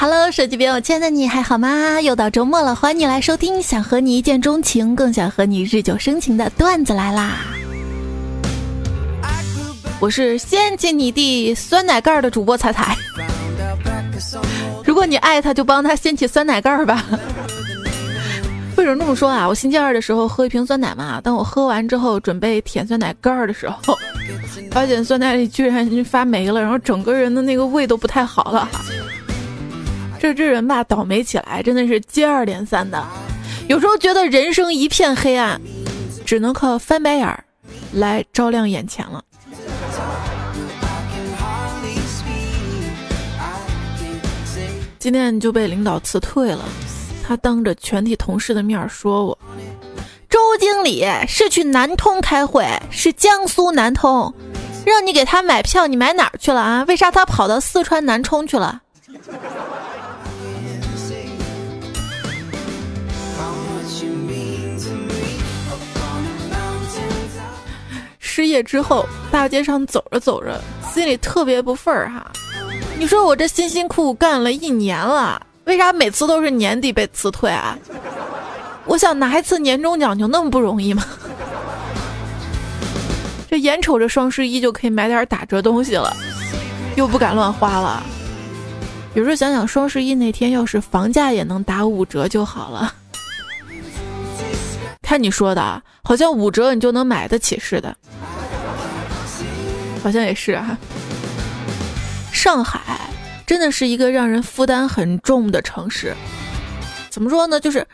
Hello，手机边我亲爱的你还好吗？又到周末了，欢迎你来收听，想和你一见钟情，更想和你日久生情的段子来啦！我是掀起你的酸奶盖的主播彩彩。如果你爱他，就帮他掀起酸奶盖吧。为什么这么说啊？我星期二的时候喝一瓶酸奶嘛，当我喝完之后准备舔酸奶盖的时候，发现酸奶里居然发霉了，然后整个人的那个胃都不太好了。这这人吧，倒霉起来真的是接二连三的。有时候觉得人生一片黑暗，只能靠翻白眼儿来照亮眼前了。今天就被领导辞退了，他当着全体同事的面说我：“周经理是去南通开会，是江苏南通，让你给他买票，你买哪儿去了啊？为啥他跑到四川南充去了？”失业之后，大街上走着走着，心里特别不忿儿哈。你说我这辛辛苦苦干了一年了，为啥每次都是年底被辞退啊？我想拿一次年终奖就那么不容易吗？这眼瞅着双十一就可以买点打折东西了，又不敢乱花了。有时候想想双十一那天要是房价也能打五折就好了。看你说的，好像五折你就能买得起似的。好像也是啊。上海真的是一个让人负担很重的城市。怎么说呢？就是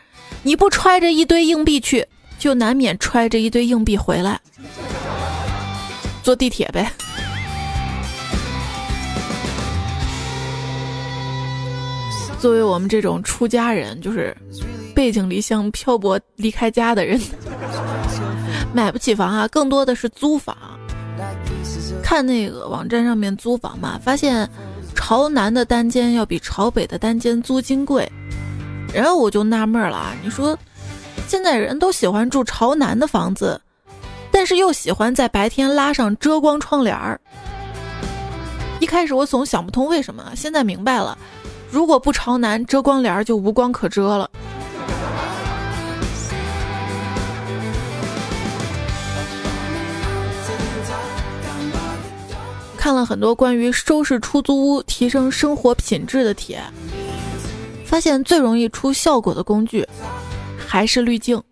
你不揣着一堆硬币去，就难免揣着一堆硬币回来。坐地铁呗。作为我们这种出家人，就是背井离乡、漂泊离开家的人，买不起房啊，更多的是租房。看那个网站上面租房嘛，发现朝南的单间要比朝北的单间租金贵，然后我就纳闷了啊，你说现在人都喜欢住朝南的房子，但是又喜欢在白天拉上遮光窗帘儿。一开始我总想不通为什么，现在明白了，如果不朝南，遮光帘就无光可遮了。看了很多关于收拾出租屋、提升生活品质的帖，发现最容易出效果的工具还是滤镜。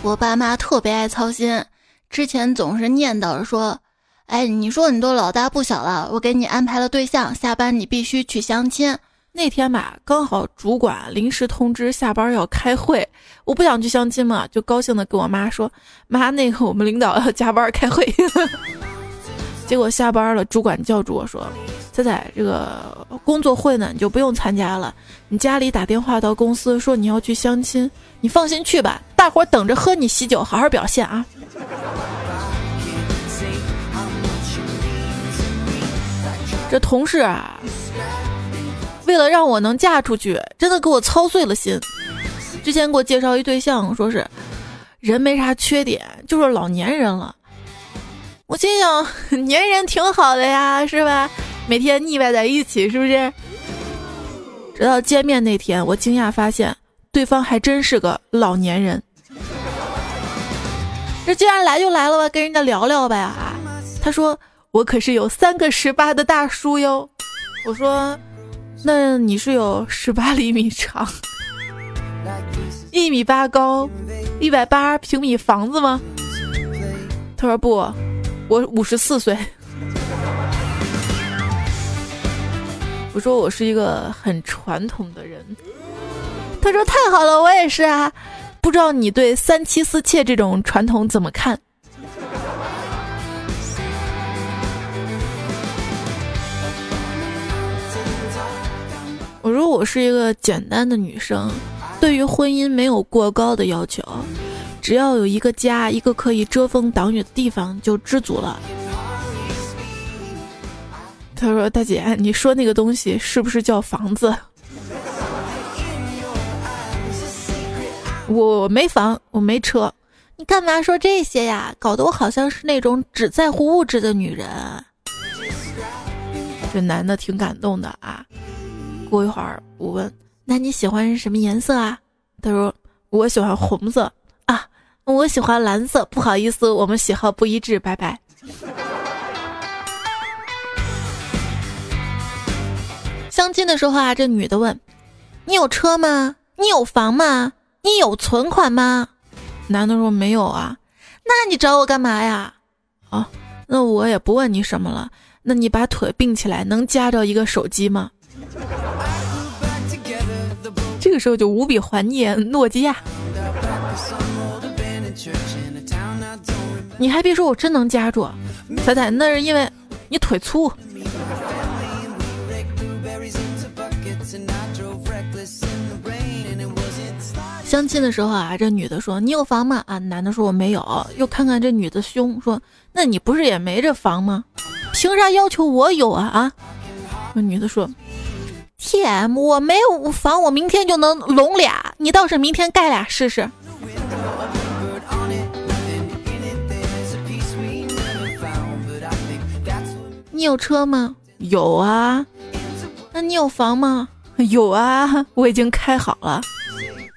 我爸妈特别爱操心，之前总是念叨着说：“哎，你说你都老大不小了，我给你安排了对象，下班你必须去相亲。”那天吧，刚好主管临时通知下班要开会，我不想去相亲嘛，就高兴的跟我妈说：“妈，那个我们领导要加班开会。” 结果下班了，主管叫住我说：“仔仔，这个工作会呢，你就不用参加了。你家里打电话到公司说你要去相亲，你放心去吧，大伙等着喝你喜酒，好好表现啊。”这同事啊，为了让我能嫁出去，真的给我操碎了心。之前给我介绍一对象，说是人没啥缺点，就是老年人了。我心想，粘人挺好的呀，是吧？每天腻歪在一起，是不是？直到见面那天，我惊讶发现对方还真是个老年人。这既然来就来了吧，跟人家聊聊呗啊！他说我可是有三个十八的大叔哟。我说，那你是有十八厘米长，一米八高，一百八平米房子吗？他说不。我五十四岁，我说我是一个很传统的人。他说太好了，我也是啊。不知道你对三妻四妾这种传统怎么看？我说我是一个简单的女生，对于婚姻没有过高的要求。只要有一个家，一个可以遮风挡雨的地方，就知足了。他说：“大姐，你说那个东西是不是叫房子？” 我没房，我没车，你干嘛说这些呀？搞得我好像是那种只在乎物质的女人。这男的挺感动的啊，过一会儿，我问：“那你喜欢什么颜色啊？”他说：“我喜欢红色啊，我喜欢蓝色。不好意思，我们喜好不一致，拜拜。”相亲的时候啊，这女的问：“你有车吗？你有房吗？你有存款吗？”男的说：“没有啊。”那你找我干嘛呀？啊，那我也不问你什么了。那你把腿并起来，能夹着一个手机吗？这个时候就无比怀念诺基亚。你还别说，我真能夹住。彩彩，那是因为你腿粗。相亲的时候啊，这女的说：“你有房吗？”啊，男的说：“我没有。”又看看这女的胸，说：“那你不是也没这房吗？凭啥要求我有啊？”啊，那女的说：“T.M，我没有房，我明天就能拢俩，你倒是明天盖俩试试。”你有车吗？有啊。那你有房吗？有啊，我已经开好了。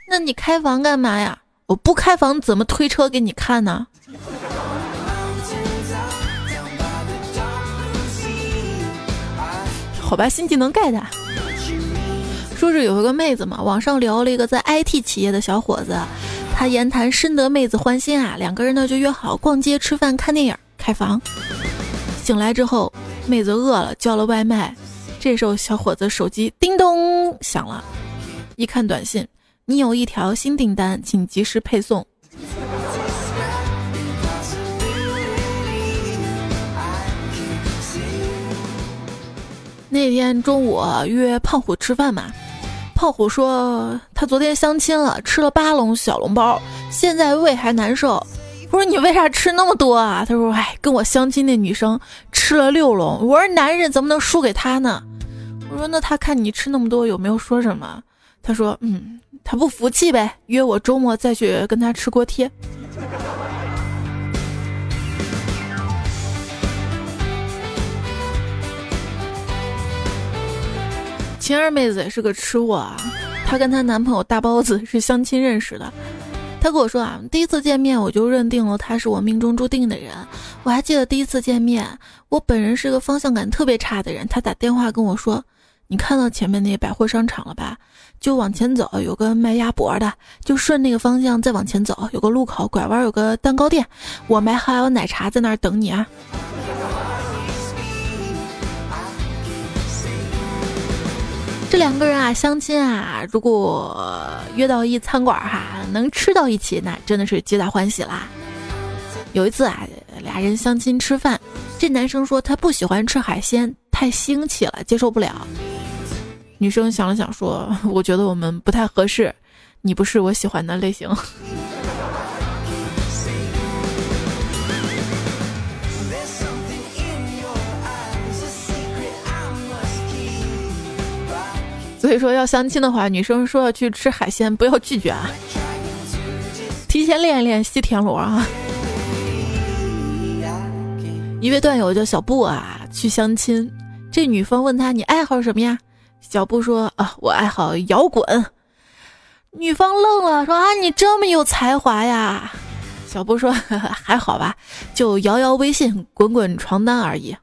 那你开房干嘛呀？我不开房怎么推车给你看呢？好吧，新技能盖的。说是有一个妹子嘛，网上聊了一个在 IT 企业的小伙子，他言谈深得妹子欢心啊，两个人呢就约好逛街、吃饭、看电影、开房。醒来之后，妹子饿了，叫了外卖。这时候，小伙子手机叮咚响了，一看短信。你有一条新订单，请及时配送。那天中午约胖虎吃饭嘛，胖虎说他昨天相亲了，吃了八笼小笼包，现在胃还难受。我说你为啥吃那么多啊？他说哎，跟我相亲那女生吃了六笼。我说男人怎么能输给她呢？我说那她看你吃那么多，有没有说什么？他说嗯。她不服气呗，约我周末再去跟他吃锅贴。晴儿妹子也是个吃货啊，她跟她男朋友大包子是相亲认识的。他跟我说啊，第一次见面我就认定了他是我命中注定的人。我还记得第一次见面，我本人是个方向感特别差的人，他打电话跟我说。你看到前面那百货商场了吧？就往前走，有个卖鸭脖的，就顺那个方向再往前走，有个路口拐弯有个蛋糕店，我买好奶茶在那儿等你啊。这两个人啊，相亲啊，如果约到一餐馆哈，能吃到一起，那真的是皆大欢喜啦。有一次啊，俩人相亲吃饭，这男生说他不喜欢吃海鲜，太腥气了，接受不了。女生想了想说：“我觉得我们不太合适，你不是我喜欢的类型。”所以说要相亲的话，女生说要去吃海鲜，不要拒绝啊，提前练一练西田螺啊。一位段友叫小布啊，去相亲，这女方问他：“你爱好什么呀？”小布说：“啊，我爱好摇滚。”女方愣了，说：“啊，你这么有才华呀？”小布说：“还好吧，就摇摇微信，滚滚床单而已。”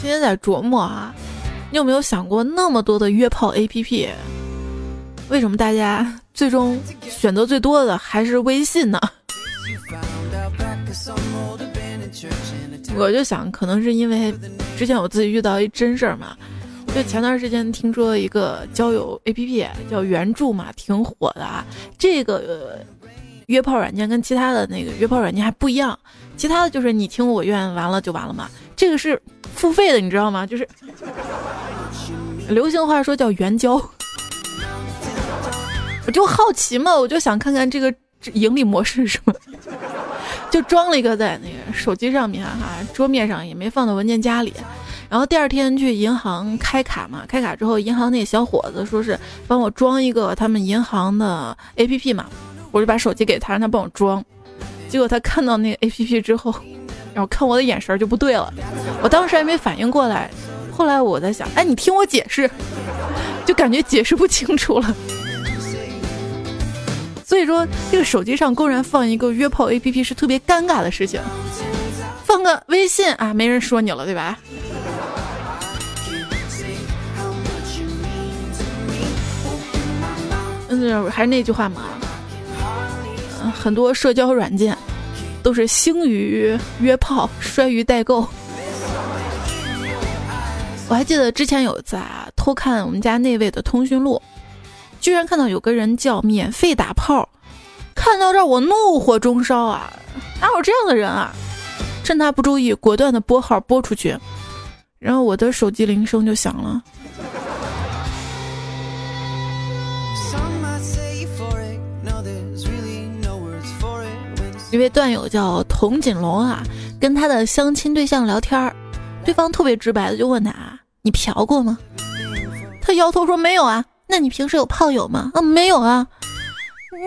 今天在琢磨啊，你有没有想过，那么多的约炮 APP，为什么大家 最终选择最多的还是微信呢？我就想，可能是因为之前我自己遇到一真事儿嘛。就前段时间听说一个交友 APP 叫原著嘛，挺火的啊。这个约炮软件跟其他的那个约炮软件还不一样，其他的就是你情我愿，完了就完了嘛。这个是付费的，你知道吗？就是流行话说叫援交。我就好奇嘛，我就想看看这个盈利模式是什么。就装了一个在那个手机上面哈，桌面上也没放到文件夹里。然后第二天去银行开卡嘛，开卡之后，银行那小伙子说是帮我装一个他们银行的 APP 嘛，我就把手机给他，让他帮我装。结果他看到那个 APP 之后，然后看我的眼神就不对了，我当时还没反应过来，后来我在想，哎，你听我解释，就感觉解释不清楚了。所以说，这个手机上公然放一个约炮 APP 是特别尴尬的事情。放个微信啊，没人说你了，对吧？嗯，还是那句话嘛，嗯，很多社交软件都是兴于约炮，衰于代购。我还记得之前有一次啊，偷看我们家那位的通讯录，居然看到有个人叫免费打炮，看到这儿我怒火中烧啊！哪有这样的人啊？趁他不注意，果断的拨号拨出去，然后我的手机铃声就响了。一位段友叫童锦龙啊，跟他的相亲对象聊天儿，对方特别直白的就问他：“你嫖过吗？”他摇头说：“没有啊。”那你平时有炮友吗？啊，没有啊。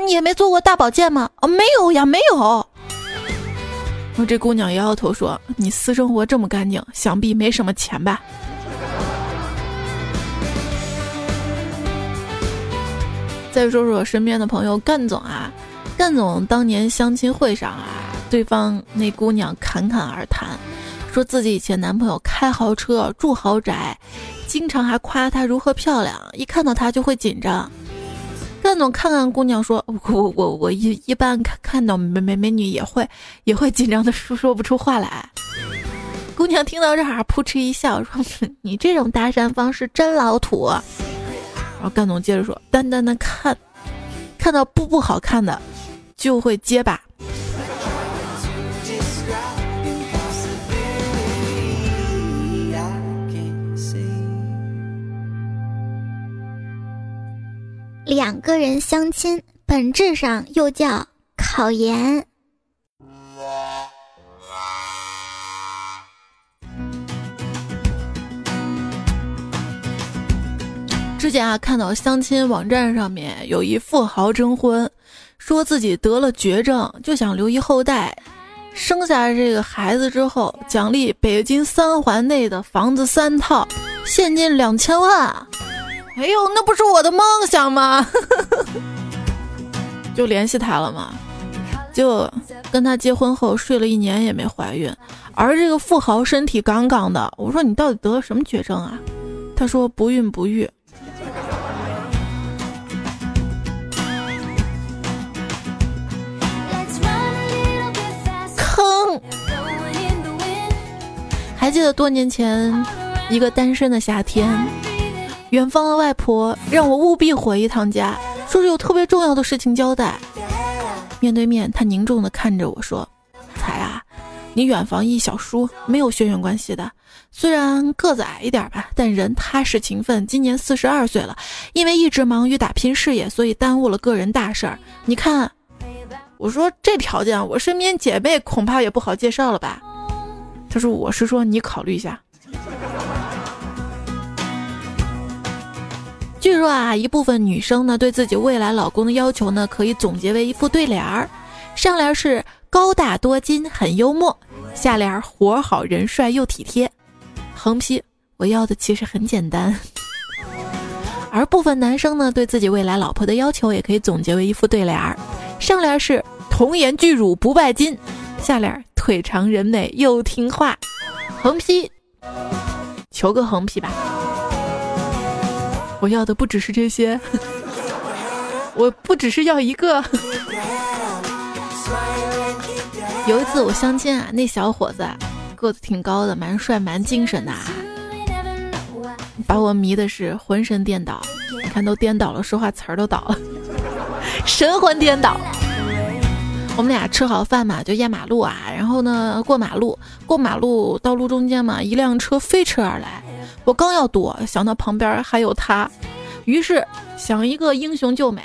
你也没做过大保健吗？啊，没有呀，没有。我这姑娘摇摇头说：“你私生活这么干净，想必没什么钱吧？”再说说身边的朋友干总啊。干总当年相亲会上啊，对方那姑娘侃侃而谈，说自己以前男朋友开豪车住豪宅，经常还夸她如何漂亮，一看到她就会紧张。干总看看姑娘说：“ 我我我一一般看看到美美美女也会也会紧张的说说不出话来。”姑娘听到这儿扑哧一笑说：“你这种搭讪方式真老土。”然后干总接着说：“单单的看，看到不不好看的。”就会结巴。两个人相亲，本质上又叫考研。之前啊，看到相亲网站上面有一富豪征婚。说自己得了绝症，就想留一后代，生下这个孩子之后，奖励北京三环内的房子三套，现金两千万。哎呦，那不是我的梦想吗？就联系他了嘛，就跟他结婚后睡了一年也没怀孕，而这个富豪身体杠杠的。我说你到底得了什么绝症啊？他说不孕不育。还记得多年前一个单身的夏天，远方的外婆让我务必回一趟家，说是有特别重要的事情交代。面对面，她凝重地看着我说：“彩啊，你远房一小叔，没有血缘关系的，虽然个子矮一点吧，但人踏实勤奋。今年四十二岁了，因为一直忙于打拼事业，所以耽误了个人大事儿。你看，我说这条件，我身边姐妹恐怕也不好介绍了吧。”他说：“我是说，你考虑一下。据说啊，一部分女生呢，对自己未来老公的要求呢，可以总结为一副对联儿：上联是高大多金，很幽默；下联活好人帅又体贴。横批：我要的其实很简单。而部分男生呢，对自己未来老婆的要求也可以总结为一副对联儿：上联是童颜巨乳不拜金。下联腿长人美又听话，横批，求个横批吧。我要的不只是这些，我不只是要一个。有一次我相亲啊，那小伙子个子挺高的，蛮帅蛮精神的，把我迷的是浑身颠倒。你看都颠倒了，说话词儿都倒了，神魂颠倒。我们俩吃好饭嘛，就压马路啊，然后呢过马路，过马路道路中间嘛，一辆车飞驰而来，我刚要躲，想到旁边还有他，于是想一个英雄救美，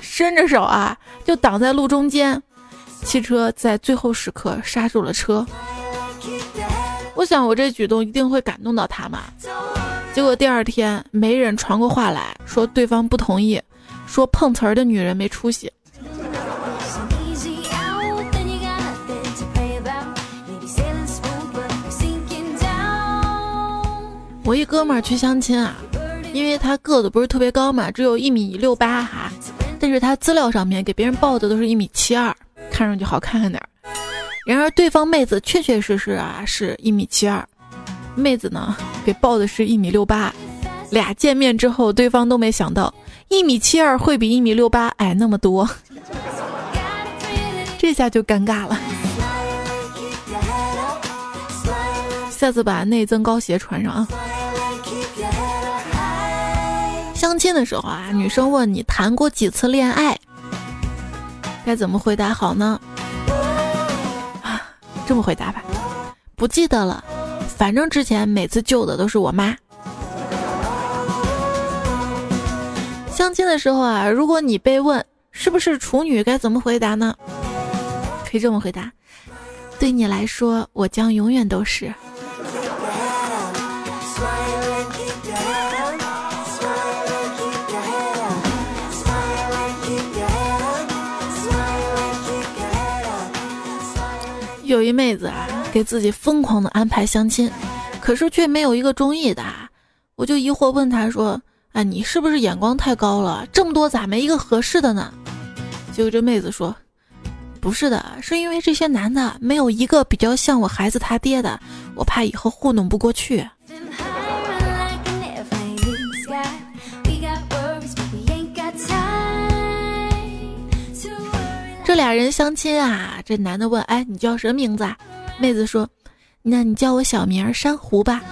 伸着手啊就挡在路中间，汽车在最后时刻刹住了车。我想我这举动一定会感动到他嘛，结果第二天媒人传过话来说对方不同意，说碰瓷儿的女人没出息。我一哥们儿去相亲啊，因为他个子不是特别高嘛，只有一米六八哈，但是他资料上面给别人报的都是一米七二，看上去好看点儿。然而对方妹子确确实实啊是一米七二，妹子呢给报的是一米六八，俩见面之后，对方都没想到一米七二会比一米六八矮那么多，这下就尴尬了。下次把内增高鞋穿上啊！亲的时候啊，女生问你谈过几次恋爱，该怎么回答好呢？这么回答吧，不记得了，反正之前每次救的都是我妈。相亲的时候啊，如果你被问是不是处女，该怎么回答呢？可以这么回答：对你来说，我将永远都是。有一妹子啊，给自己疯狂的安排相亲，可是却没有一个中意的。我就疑惑问她说：“哎，你是不是眼光太高了？这么多咋没一个合适的呢？”结果这妹子说：“不是的，是因为这些男的没有一个比较像我孩子他爹的，我怕以后糊弄不过去。”俩人相亲啊，这男的问：“哎，你叫什么名字？”啊？妹子说：“那你叫我小名珊瑚吧。”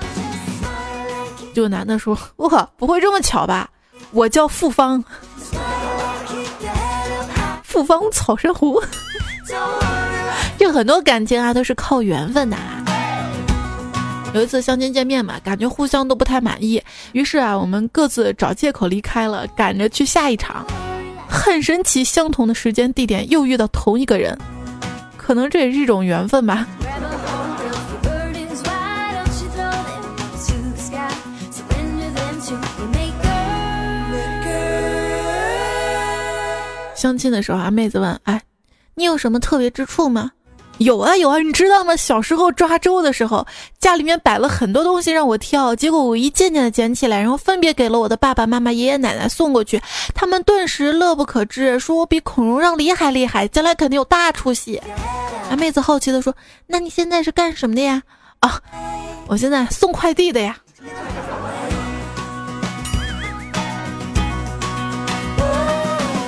就男的说：“我靠，不会这么巧吧？我叫复方，复方草珊瑚。”就很多感情啊，都是靠缘分的啊。有一次相亲见面嘛，感觉互相都不太满意，于是啊，我们各自找借口离开了，赶着去下一场。很神奇，相同的时间地点又遇到同一个人，可能这也是一种缘分吧。相亲的时候啊，妹子问：“哎，你有什么特别之处吗？”有啊有啊，你知道吗？小时候抓周的时候，家里面摆了很多东西让我挑，结果我一件件的捡起来，然后分别给了我的爸爸妈妈、爷爷奶奶送过去，他们顿时乐不可支，说我比孔融让梨还厉害，将来肯定有大出息。啊，妹子好奇的说：“那你现在是干什么的呀？”啊，我现在送快递的呀。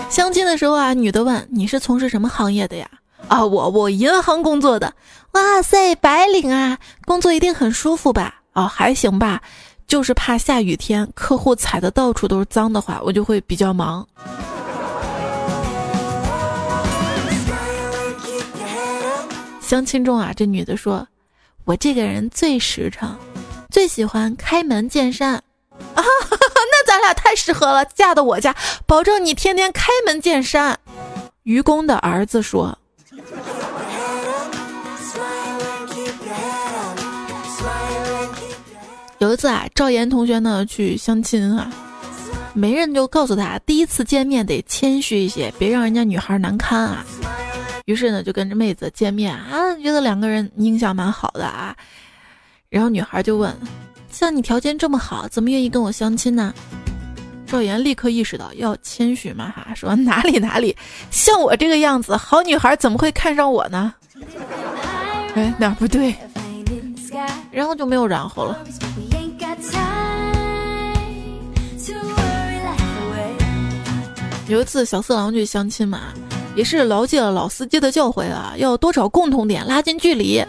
相亲的时候啊，女的问：“你是从事什么行业的呀？”啊，我我银行工作的，哇塞，白领啊，工作一定很舒服吧？哦，还行吧，就是怕下雨天客户踩的到处都是脏的话，我就会比较忙。相亲中啊，这女的说，我这个人最实诚，最喜欢开门见山啊，那咱俩太适合了，嫁到我家，保证你天天开门见山。愚公的儿子说。有一次啊，赵岩同学呢去相亲啊，媒人就告诉他，第一次见面得谦虚一些，别让人家女孩难堪啊。于是呢，就跟着妹子见面啊，觉得两个人印象蛮好的啊。然后女孩就问：“像你条件这么好，怎么愿意跟我相亲呢？”赵岩立刻意识到要谦虚嘛哈，说哪里哪里，像我这个样子，好女孩怎么会看上我呢？哎，哪不对？然后就没有然后了。有一次小色狼去相亲嘛，也是牢记了老司机的教诲啊，要多找共同点，拉近距离。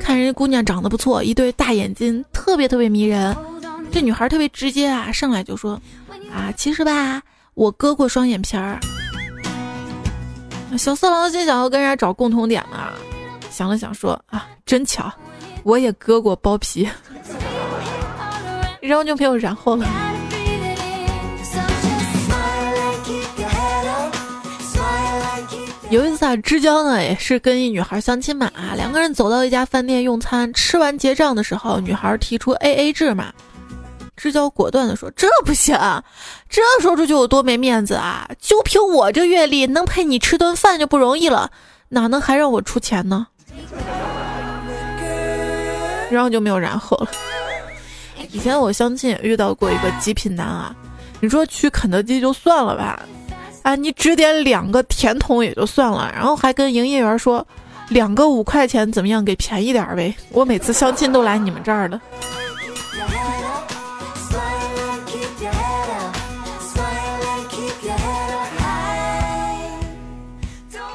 看人家姑娘长得不错，一对大眼睛，特别特别迷人。这女孩特别直接啊，上来就说。啊，其实吧，我割过双眼皮儿。小色狼心想要跟人家找共同点嘛，想了想说啊，真巧，我也割过包皮，然后就没有然后了。有一次啊，知交呢也是跟一女孩相亲嘛，啊，两个人走到一家饭店用餐，吃完结账的时候，女孩提出 A A 制嘛。知交果断的说：“这不行，这说出去有多没面子啊！就凭我这阅历，能陪你吃顿饭就不容易了，哪能还让我出钱呢？”然后就没有然后了。以前我相亲也遇到过一个极品男啊，你说去肯德基就算了吧，啊，你只点两个甜筒也就算了，然后还跟营业员说两个五块钱怎么样，给便宜点呗。我每次相亲都来你们这儿的。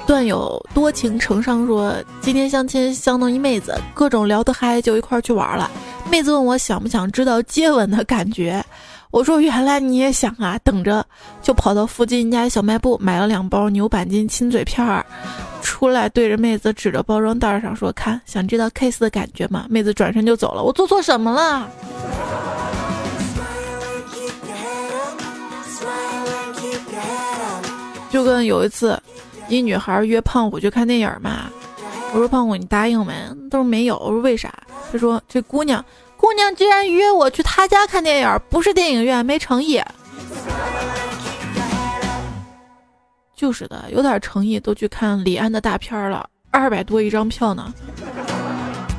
段友多情成伤说，今天相亲相当一妹子，各种聊得嗨，就一块去玩了。妹子问我想不想知道接吻的感觉，我说原来你也想啊，等着，就跑到附近一家小卖部买了两包牛板筋亲嘴片儿，出来对着妹子指着包装袋上说：“看，想知道 kiss 的感觉吗？”妹子转身就走了。我做错什么了？就跟有一次。一女孩约胖虎去看电影嘛，我说胖虎你答应没？他说没有。我说为啥？他说这姑娘，姑娘居然约我去她家看电影，不是电影院，没诚意。就是的，有点诚意都去看李安的大片了，二百多一张票呢。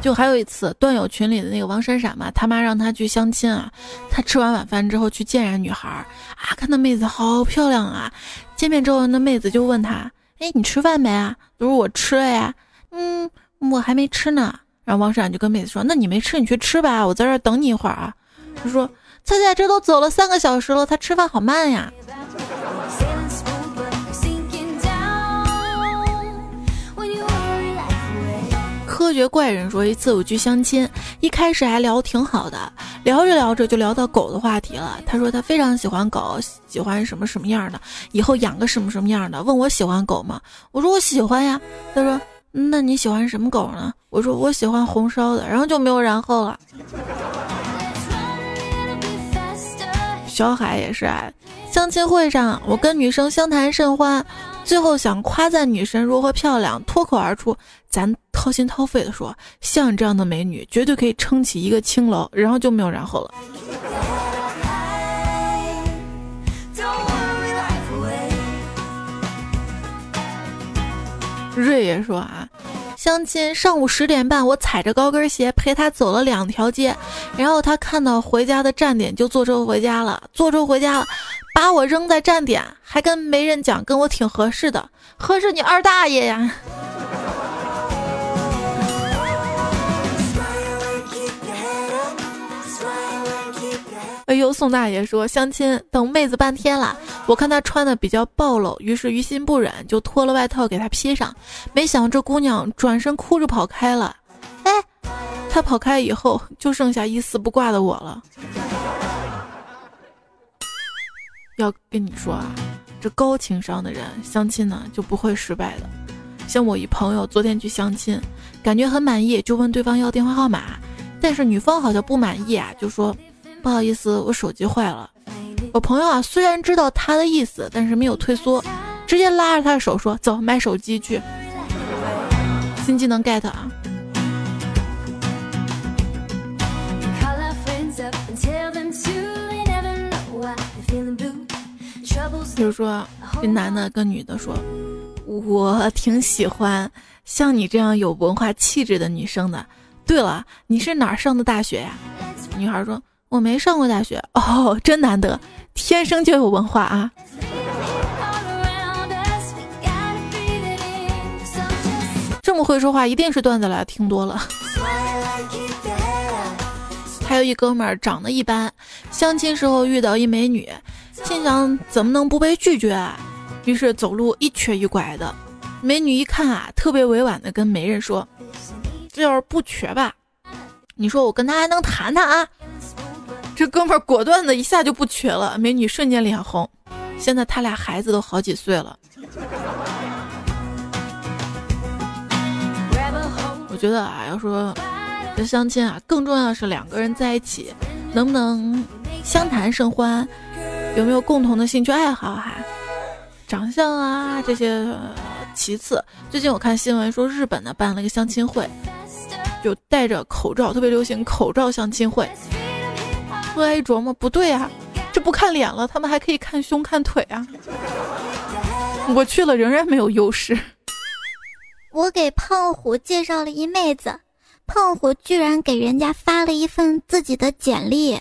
就还有一次，段友群里的那个王闪闪嘛，他妈让他去相亲啊。他吃完晚饭之后去见人女孩啊，看那妹子好漂亮啊。见面之后，那妹子就问他。哎，你吃饭没啊？他说我吃了呀。嗯，我还没吃呢。然后王闪就跟妹子说：“那你没吃，你去吃吧，我在这儿等你一会儿啊。”他说：“菜菜这都走了三个小时了，他吃饭好慢呀。”科学怪人说：“一次我去相亲，一开始还聊挺好的，聊着聊着就聊到狗的话题了。他说他非常喜欢狗，喜欢什么什么样的，以后养个什么什么样的。问我喜欢狗吗？我说我喜欢呀。他说那你喜欢什么狗呢？我说我喜欢红烧的。然后就没有然后了。小海也是啊，相亲会上我跟女生相谈甚欢。”最后想夸赞女神如何漂亮，脱口而出，咱掏心掏肺的说，像你这样的美女，绝对可以撑起一个青楼，然后就没有然后了。瑞爷说啊，相亲上午十点半，我踩着高跟鞋陪他走了两条街，然后他看到回家的站点就坐车回家了，坐车回家了。把我扔在站点，还跟媒人讲跟我挺合适的，合适你二大爷呀！哎呦，宋大爷说相亲等妹子半天了，我看她穿的比较暴露，于是于心不忍就脱了外套给她披上，没想这姑娘转身哭着跑开了。哎，她跑开以后就剩下一丝不挂的我了。要跟你说啊，这高情商的人相亲呢就不会失败的。像我一朋友昨天去相亲，感觉很满意，就问对方要电话号码，但是女方好像不满意啊，就说不好意思，我手机坏了。我朋友啊虽然知道他的意思，但是没有退缩，直接拉着他的手说走买手机去。新技能 get 啊！比如说，这男的跟女的说：“我挺喜欢像你这样有文化气质的女生的。对了，你是哪儿上的大学呀？”女孩说：“我没上过大学。”哦，真难得，天生就有文化啊！这么会说话，一定是段子来听多了。还有一哥们儿长得一般，相亲时候遇到一美女。心想怎么能不被拒绝啊？于是走路一瘸一拐的。美女一看啊，特别委婉的跟媒人说：“这要是不瘸吧，你说我跟他还能谈谈啊？”这哥们儿果断的一下就不瘸了。美女瞬间脸红。现在他俩孩子都好几岁了。我觉得啊，要说这相亲啊，更重要的是两个人在一起能不能相谈甚欢。有没有共同的兴趣爱好哈？长相啊这些其次。最近我看新闻说日本呢办了个相亲会，就戴着口罩，特别流行口罩相亲会。后来一琢磨，不对啊，这不看脸了，他们还可以看胸看腿啊。我去了仍然没有优势。我给胖虎介绍了一妹子，胖虎居然给人家发了一份自己的简历。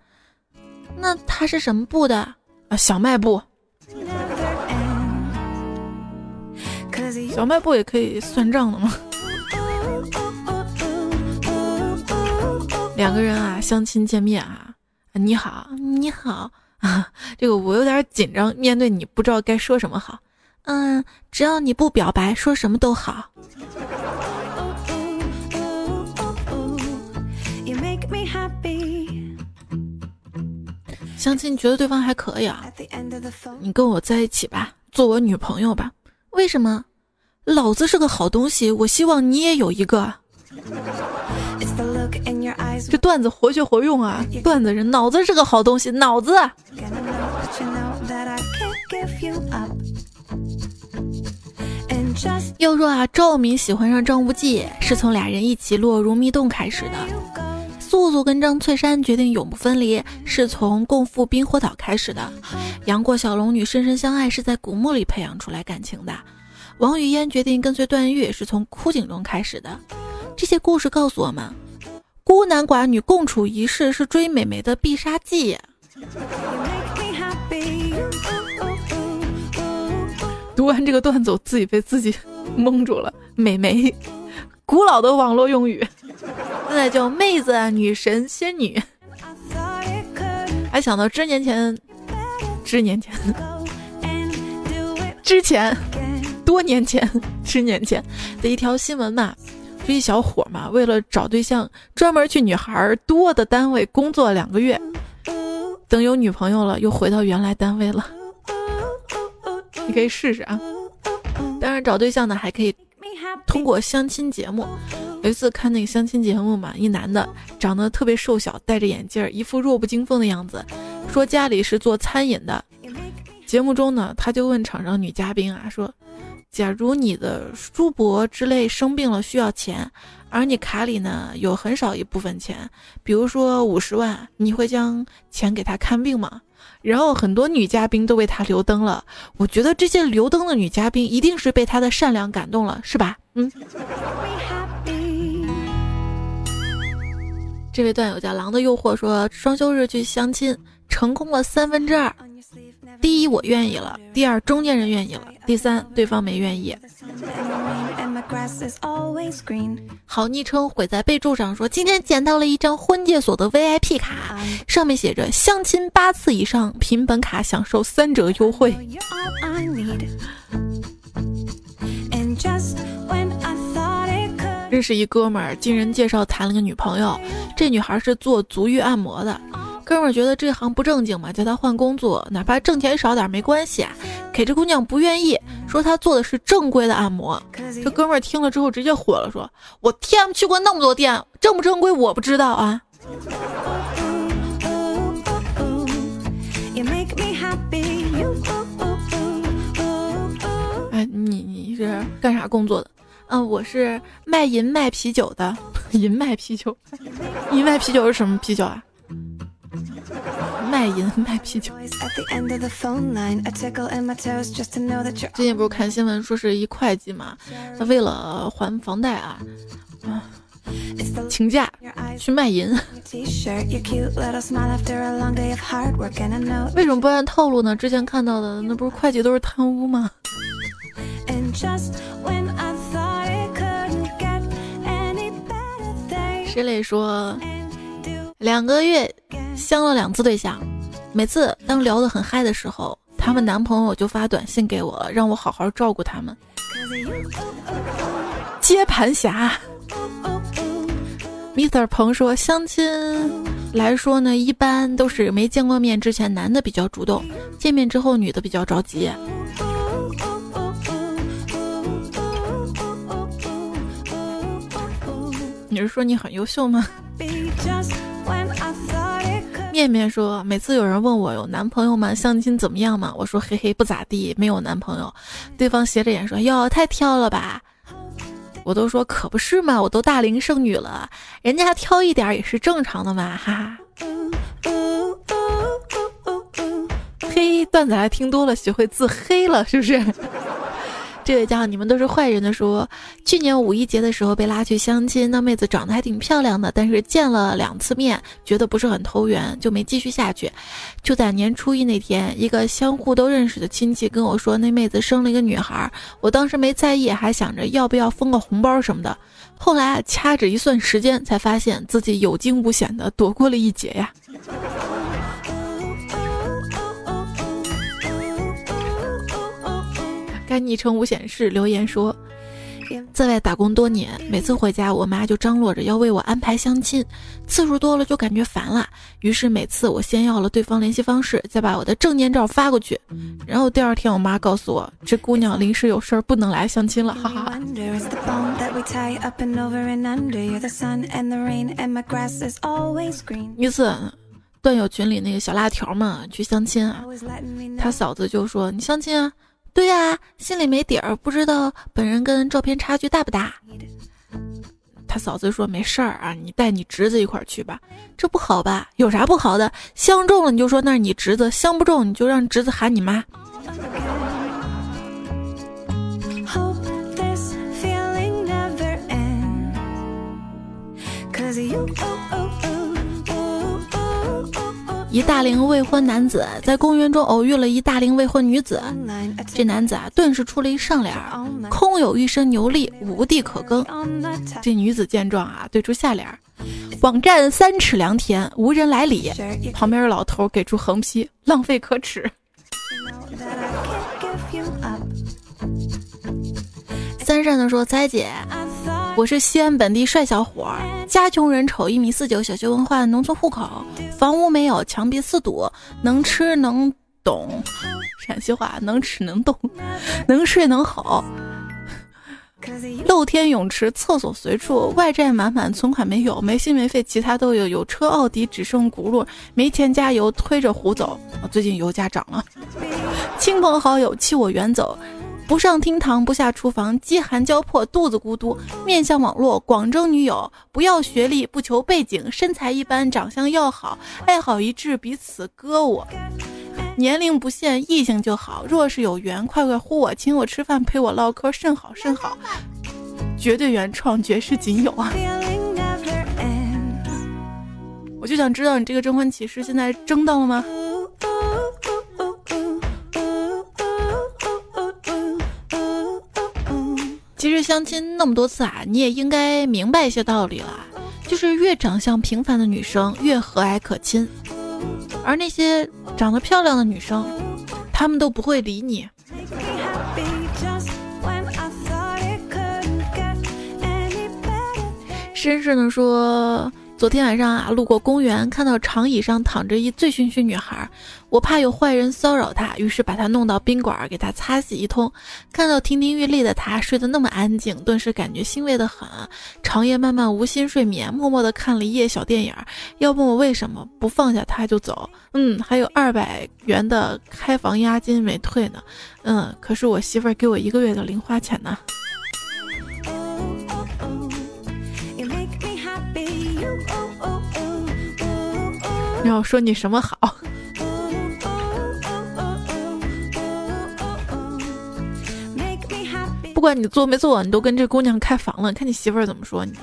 那他是什么部的？啊，小卖部。小卖部也可以算账的吗？两个人啊，相亲见面啊，你好，你好啊，这个我有点紧张，面对你不知道该说什么好。嗯，只要你不表白，说什么都好。相亲，你觉得对方还可以啊？你跟我在一起吧，做我女朋友吧。为什么？老子是个好东西，我希望你也有一个。这段子活学活用啊！段子人脑子是个好东西，脑子。要说啊，赵敏喜欢上张无忌，是从俩人一起落入蜜洞开始的。素素跟张翠山决定永不分离，是从共赴冰火岛开始的；杨过小龙女深深相爱，是在古墓里培养出来感情的；王语嫣决定跟随段誉，是从枯井中开始的。这些故事告诉我们，孤男寡女共处一室是追美眉的必杀技。读完这个段子，我自己被自己蒙住了。美眉，古老的网络用语。现在叫妹子、女神、仙女，还想到之年前、之年前、之前、多年前、十年前的一条新闻嘛，这一小伙嘛，为了找对象，专门去女孩多的单位工作两个月，等有女朋友了，又回到原来单位了。你可以试试啊！当然，找对象呢，还可以通过相亲节目。有一次看那个相亲节目嘛，一男的长得特别瘦小，戴着眼镜，一副弱不禁风的样子，说家里是做餐饮的。节目中呢，他就问场上女嘉宾啊，说：“假如你的叔伯之类生病了需要钱，而你卡里呢有很少一部分钱，比如说五十万，你会将钱给他看病吗？”然后很多女嘉宾都为他留灯了。我觉得这些留灯的女嘉宾一定是被他的善良感动了，是吧？嗯。这位段友叫狼的诱惑说，双休日去相亲成功了三分之二。第一，我愿意了；第二，中间人愿意了；第三，对方没愿意。好昵称毁在备注上说，今天捡到了一张婚介所的 VIP 卡，上面写着相亲八次以上凭本卡享受三折优惠。认识一哥们儿，经人介绍谈了个女朋友，这女孩是做足浴按摩的。哥们儿觉得这行不正经嘛，叫他换工作，哪怕挣钱少点没关系啊。给这姑娘不愿意，说他做的是正规的按摩。这哥们儿听了之后直接火了，说：“我天，去过那么多店，正不正规我不知道啊！”哎，你你是干啥工作的？嗯，我是卖银麦啤酒的。银麦啤酒，银麦啤酒是什么啤酒啊？卖淫 卖啤酒。最近不是看新闻说是一会计嘛，他为了还房贷啊，啊，请假去卖淫。为什么不按套路呢？之前看到的那不是会计都是贪污吗？石磊说，两个月相了两次对象，每次当聊得很嗨的时候，他们男朋友就发短信给我，让我好好照顾他们。接盘侠。Mr 彭说，相亲来说呢，一般都是没见过面之前，男的比较主动，见面之后女的比较着急。你是说你很优秀吗？面面说，每次有人问我有男朋友吗？相亲怎么样嘛？我说嘿嘿不咋地，没有男朋友。对方斜着眼说，哟，太挑了吧？我都说可不是嘛，我都大龄剩女了，人家挑一点也是正常的嘛，哈哈。嘿，段子还听多了，学会自黑了，是不是？这位叫你们都是坏人的说，去年五一节的时候被拉去相亲，那妹子长得还挺漂亮的，但是见了两次面，觉得不是很投缘，就没继续下去。就在年初一那天，一个相互都认识的亲戚跟我说，那妹子生了一个女孩。我当时没在意，还想着要不要封个红包什么的。后来掐指一算时间，才发现自己有惊无险的躲过了一劫呀。该昵称无显示留言说，在外打工多年，每次回家，我妈就张罗着要为我安排相亲，次数多了就感觉烦了。于是每次我先要了对方联系方式，再把我的证件照发过去，然后第二天我妈告诉我，这姑娘临时有事儿不能来相亲了。哈哈。一次，段友群里那个小辣条嘛去相亲啊，他嫂子就说：“你相亲啊？”对呀，心里没底儿，不知道本人跟照片差距大不大。他嫂子说没事儿啊，你带你侄子一块儿去吧。这不好吧？有啥不好的？相中了你就说那是你侄子，相不中你就让侄子喊你妈。一大龄未婚男子在公园中偶遇了一大龄未婚女子，这男子啊顿时出了一上联：空有一身牛力，无地可耕。这女子见状啊，对出下联：网站三尺良田，无人来理。旁边的老头给出横批：浪费可耻。三善的说：彩姐。我是西安本地帅小伙，家穷人丑，一米四九，小学文化，农村户口，房屋没有，墙壁四堵，能吃能懂，陕西话能吃能动，能睡能吼，露天泳池，厕所随处，外债满满，存款没有，没心没肺，其他都有，有车奥迪只剩轱辘，没钱加油，推着胡走，最近油价涨了，亲朋好友弃我远走。不上厅堂，不下厨房，饥寒交迫，肚子咕嘟，面向网络，广征女友，不要学历，不求背景，身材一般，长相要好，爱好一致，彼此歌我，年龄不限，异性就好。若是有缘，快快呼我，请我吃饭，陪我唠嗑，甚好甚好，绝对原创，绝世仅有啊！我就想知道，你这个征婚启事现在征到了吗？其实相亲那么多次啊，你也应该明白一些道理了，就是越长相平凡的女生越和蔼可亲，而那些长得漂亮的女生，她们都不会理你。绅士的说。昨天晚上啊，路过公园，看到长椅上躺着一醉醺醺女孩，我怕有坏人骚扰她，于是把她弄到宾馆给她擦洗一通。看到亭亭玉立的她睡得那么安静，顿时感觉欣慰的很。长夜漫漫无心睡眠，默默地看了一夜小电影。要问我为什么不放下她就走？嗯，还有二百元的开房押金没退呢。嗯，可是我媳妇儿给我一个月的零花钱呢。你要说你什么好？不管你做没做，你都跟这姑娘开房了，看你媳妇儿怎么说你。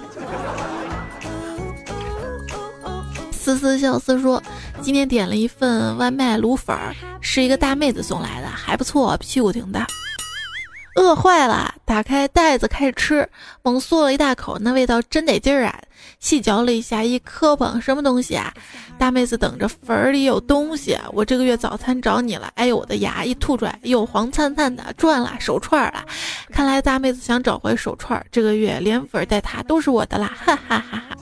思思笑思说，今天点了一份外卖卤粉，是一个大妹子送来的，还不错，屁股挺大。饿坏了，打开袋子开始吃，猛嗦了一大口，那味道真得劲儿啊！细嚼了一下，一磕碰，什么东西啊？大妹子等着，粉儿里有东西。我这个月早餐找你了，哎呦我的牙！一吐出来，又黄灿灿的，赚了手串了。看来大妹子想找回手串，这个月连粉带塔都是我的啦！哈哈哈哈。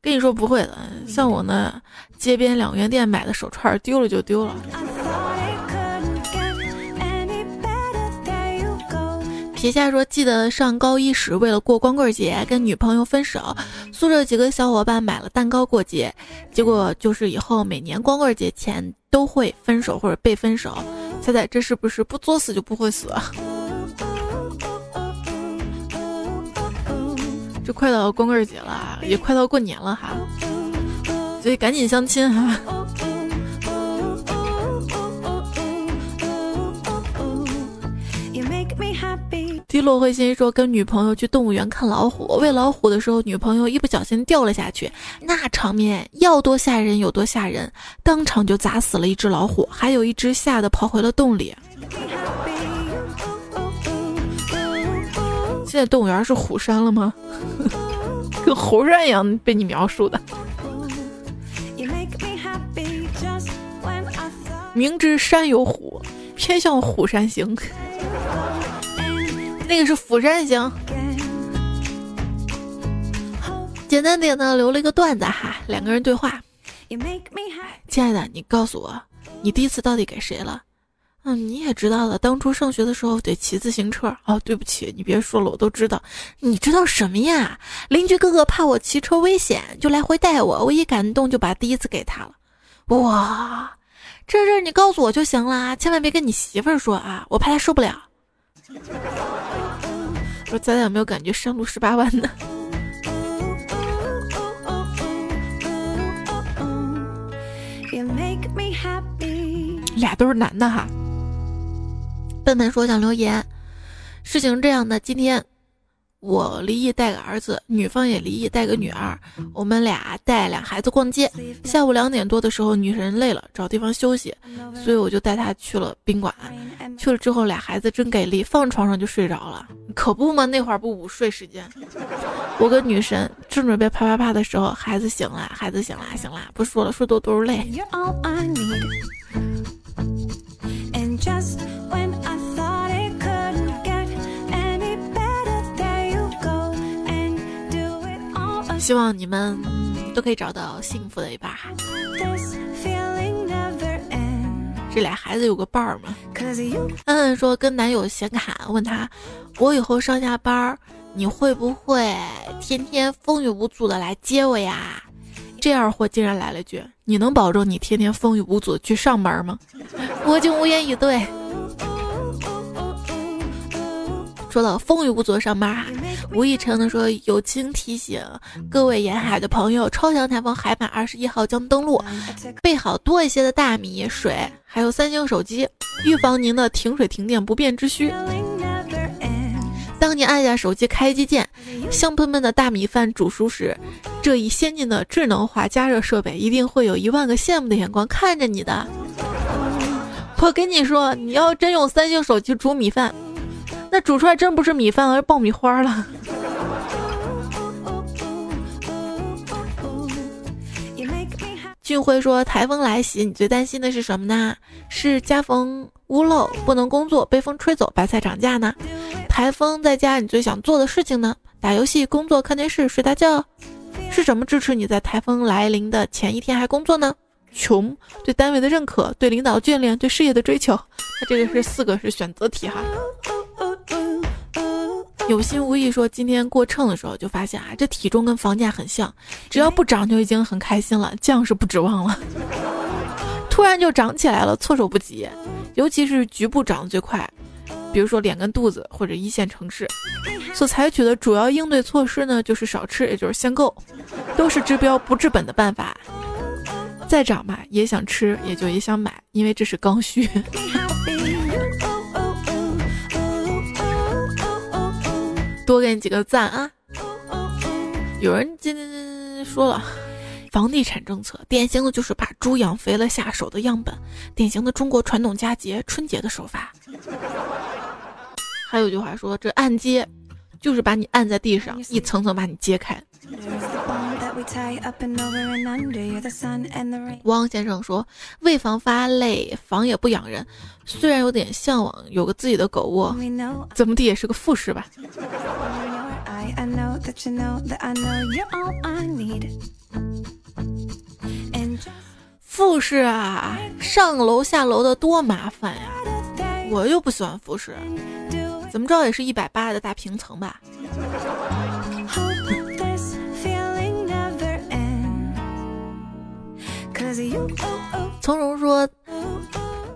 跟你说不会的，像我呢，街边两元店买的手串丢了就丢了。皮下说，记得上高一时，为了过光棍节跟女朋友分手，宿舍几个小伙伴买了蛋糕过节，结果就是以后每年光棍节前都会分手或者被分手。猜猜这是不是不作死就不会死？这快到光棍节了，也快到过年了哈，所以赶紧相亲哈。低落灰心说，跟女朋友去动物园看老虎，喂老虎的时候，女朋友一不小心掉了下去，那场面要多吓人有多吓人，当场就砸死了一只老虎，还有一只吓得跑回了洞里。现在动物园是虎山了吗？跟猴山一样被你描述的。明知山有虎，偏向虎山行。那个是釜山行。简单点的留了一个段子哈，两个人对话。亲爱的，你告诉我，你第一次到底给谁了？嗯，你也知道了，当初上学的时候得骑自行车。哦，对不起，你别说了，我都知道。你知道什么呀？邻居哥哥怕我骑车危险，就来回带我。我一感动就把第一次给他了。哇，这事儿你告诉我就行了，千万别跟你媳妇儿说啊，我怕她受不了。我 说咱俩有没有感觉山路十八弯呢？俩都是男的哈。笨笨说想留言，事情是这样的，今天。我离异带个儿子，女方也离异带个女儿，我们俩带俩孩子逛街。下午两点多的时候，女神累了，找地方休息，所以我就带她去了宾馆。去了之后，俩孩子真给力，放床上就睡着了。可不嘛，那会儿不午睡时间。我跟女神正准备啪啪啪的时候，孩子醒了，孩子醒了，醒了，不说了，说多都是泪。希望你们都可以找到幸福的一半。这俩孩子有个伴儿吗？嗯嗯说跟男友闲侃，问他，我以后上下班儿，你会不会天天风雨无阻的来接我呀？这二货竟然来了句，你能保证你天天风雨无阻去上班吗？我竟无言以对。说到风雨无阻上班哈，吴亦辰呢说友情提醒各位沿海的朋友，超强台风海马二十一号将登陆，备好多一些的大米、水，还有三星手机，预防您的停水停电不便之需。当你按下手机开机键，香喷喷的大米饭煮熟时，这一先进的智能化加热设备一定会有一万个羡慕的眼光看着你的。我跟你说，你要真用三星手机煮米饭。那煮出来真不是米饭，而是爆米花了。俊辉说：“台风来袭，你最担心的是什么呢？是家逢屋漏不能工作，被风吹走白菜涨价呢？台风在家，你最想做的事情呢？打游戏、工作、看电视、睡大觉，是什么支持你在台风来临的前一天还工作呢？穷，对单位的认可，对领导眷恋，对事业的追求。那这个是四个是选择题哈。”有心无意说，今天过秤的时候就发现啊，这体重跟房价很像，只要不涨就已经很开心了，降是不指望了。突然就涨起来了，措手不及，尤其是局部涨得最快，比如说脸跟肚子或者一线城市，所采取的主要应对措施呢，就是少吃，也就是限购，都是治标不治本的办法。再涨吧，也想吃，也就也想买，因为这是刚需。多给你几个赞啊！有人今天说了，房地产政策典型的就是把猪养肥了下手的样本，典型的中国传统佳节春节的手法。还有句话说，这按揭就是把你按在地上，一层层把你揭开。汪先生说：“为防发累，房也不养人。虽然有点向往有个自己的狗窝，怎么地也是个复式吧。”复式啊，上楼下楼的多麻烦呀！我又不喜欢复式。怎么着也是一百八的大平层吧。从容说，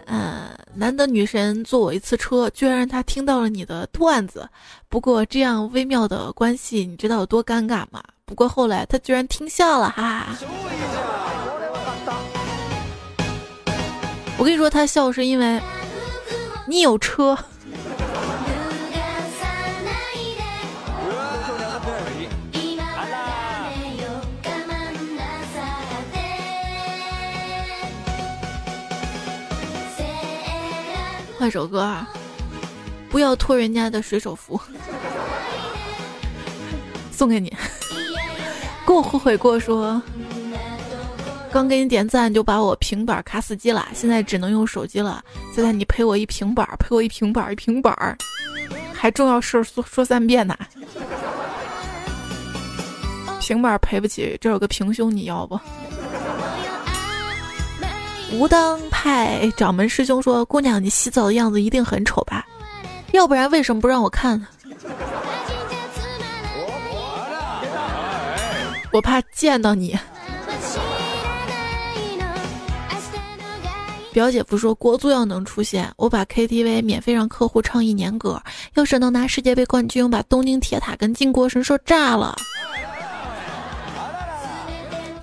嗯，难得女神坐我一次车，居然让她听到了你的段子。不过这样微妙的关系，你知道有多尴尬吗？不过后来她居然听笑了，哈哈。我跟你说，她笑是因为你有车。换首歌！不要拖人家的水手服，送给你。跟我后悔过说，刚给你点赞就把我平板卡死机了，现在只能用手机了。现在你赔我一平板，赔我一平板，一平板，还重要事说说三遍呢。平板赔不起，这有个平胸，你要不？吴当派掌门师兄说：“姑娘，你洗澡的样子一定很丑吧？要不然为什么不让我看呢？我怕见到你。”表姐夫说：“国足要能出现，我把 KTV 免费让客户唱一年歌。要是能拿世界杯冠军，我把东京铁塔跟靖国神社炸了。”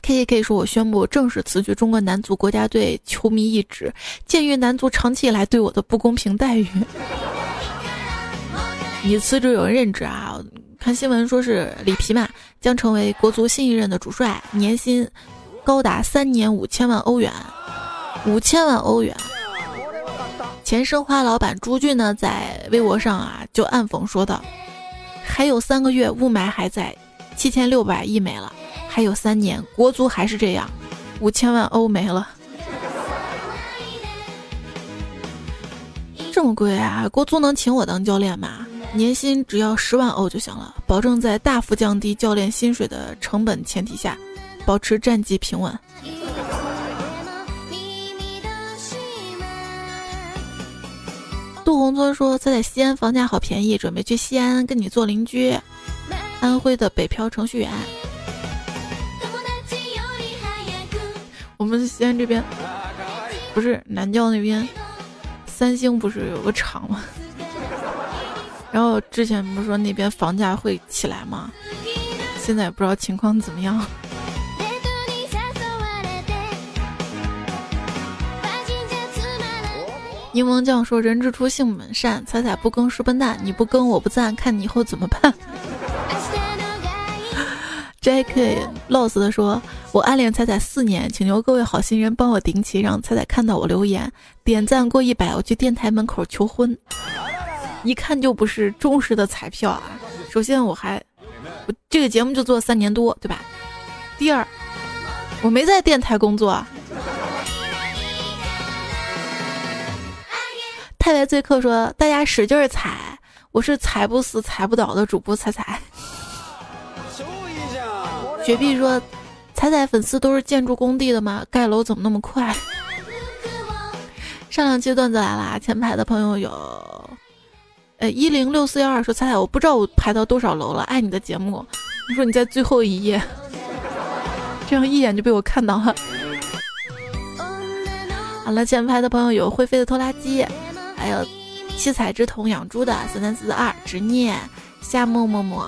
K K 说：“我宣布正式辞去中国男足国家队球迷一职，鉴于男足长期以来对我的不公平待遇，你辞职有人任职啊？看新闻说是里皮嘛将成为国足新一任的主帅，年薪高达三年五千万欧元，五千万欧元。前申花老板朱俊呢，在微博上啊就暗讽说道：还有三个月，雾霾还在，七千六百亿没了。”还有三年，国足还是这样，五千万欧没了，这么贵啊！国足能请我当教练吗？年薪只要十万欧就行了，保证在大幅降低教练薪水的成本前提下，保持战绩平稳。杜洪村说：“他在西安房价好便宜，准备去西安跟你做邻居。”安徽的北漂程序员。我们西安这边不是南郊那边，三星不是有个厂吗？然后之前不是说那边房价会起来吗？现在也不知道情况怎么样。柠檬酱说：“人之初，性本善，彩彩不更是笨蛋，你不更我不赞，看你以后怎么办。” J.K. Lost 的说：“我暗恋彩彩四年，请求各位好心人帮我顶起，让彩彩看到我留言点赞过一百，我去电台门口求婚。一看就不是忠实的彩票啊！首先我还我这个节目就做三年多，对吧？第二，我没在电台工作。”太白醉客说：“大家使劲踩，我是踩不死、踩不倒的主播彩彩。”雪碧说：“彩彩粉丝都是建筑工地的吗？盖楼怎么那么快？”上两期段子来啦，前排的朋友有，呃，一零六四幺二说：“彩彩，我不知道我排到多少楼了，爱你的节目。”你说你在最后一页，这样一眼就被我看到了。好了，前排的朋友有会飞的拖拉机，还有七彩之瞳养猪的三三四二执念夏沫沫沫。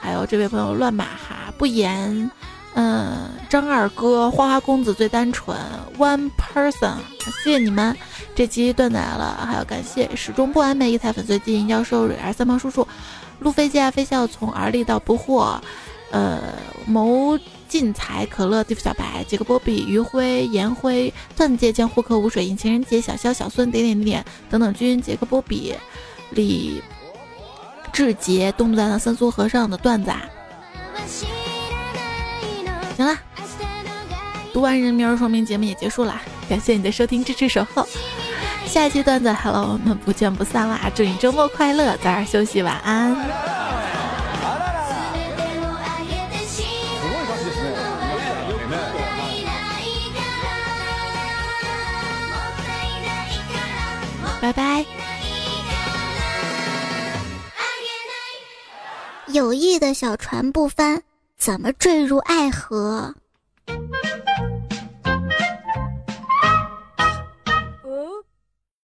还有这位朋友乱马哈不言，嗯，张二哥花花公子最单纯，One Person，谢谢你们，这期段子来了，还要感谢始终不完美一台粉碎机教授蕊儿三毛叔叔，路飞机啊飞笑从而立到不惑，呃，谋进财可乐地府小白杰克波比余辉颜辉段子界将护客无水印情人节小肖小孙点点点等等君杰克波比李。志杰东段的三苏和尚的段子啊，行了，读完人名说明节目也结束了，感谢你的收听支持守候，下一期段子好了，我们不见不散啦！祝你周末快乐，早点休息，晚安。拜拜。友谊的小船不翻，怎么坠入爱河？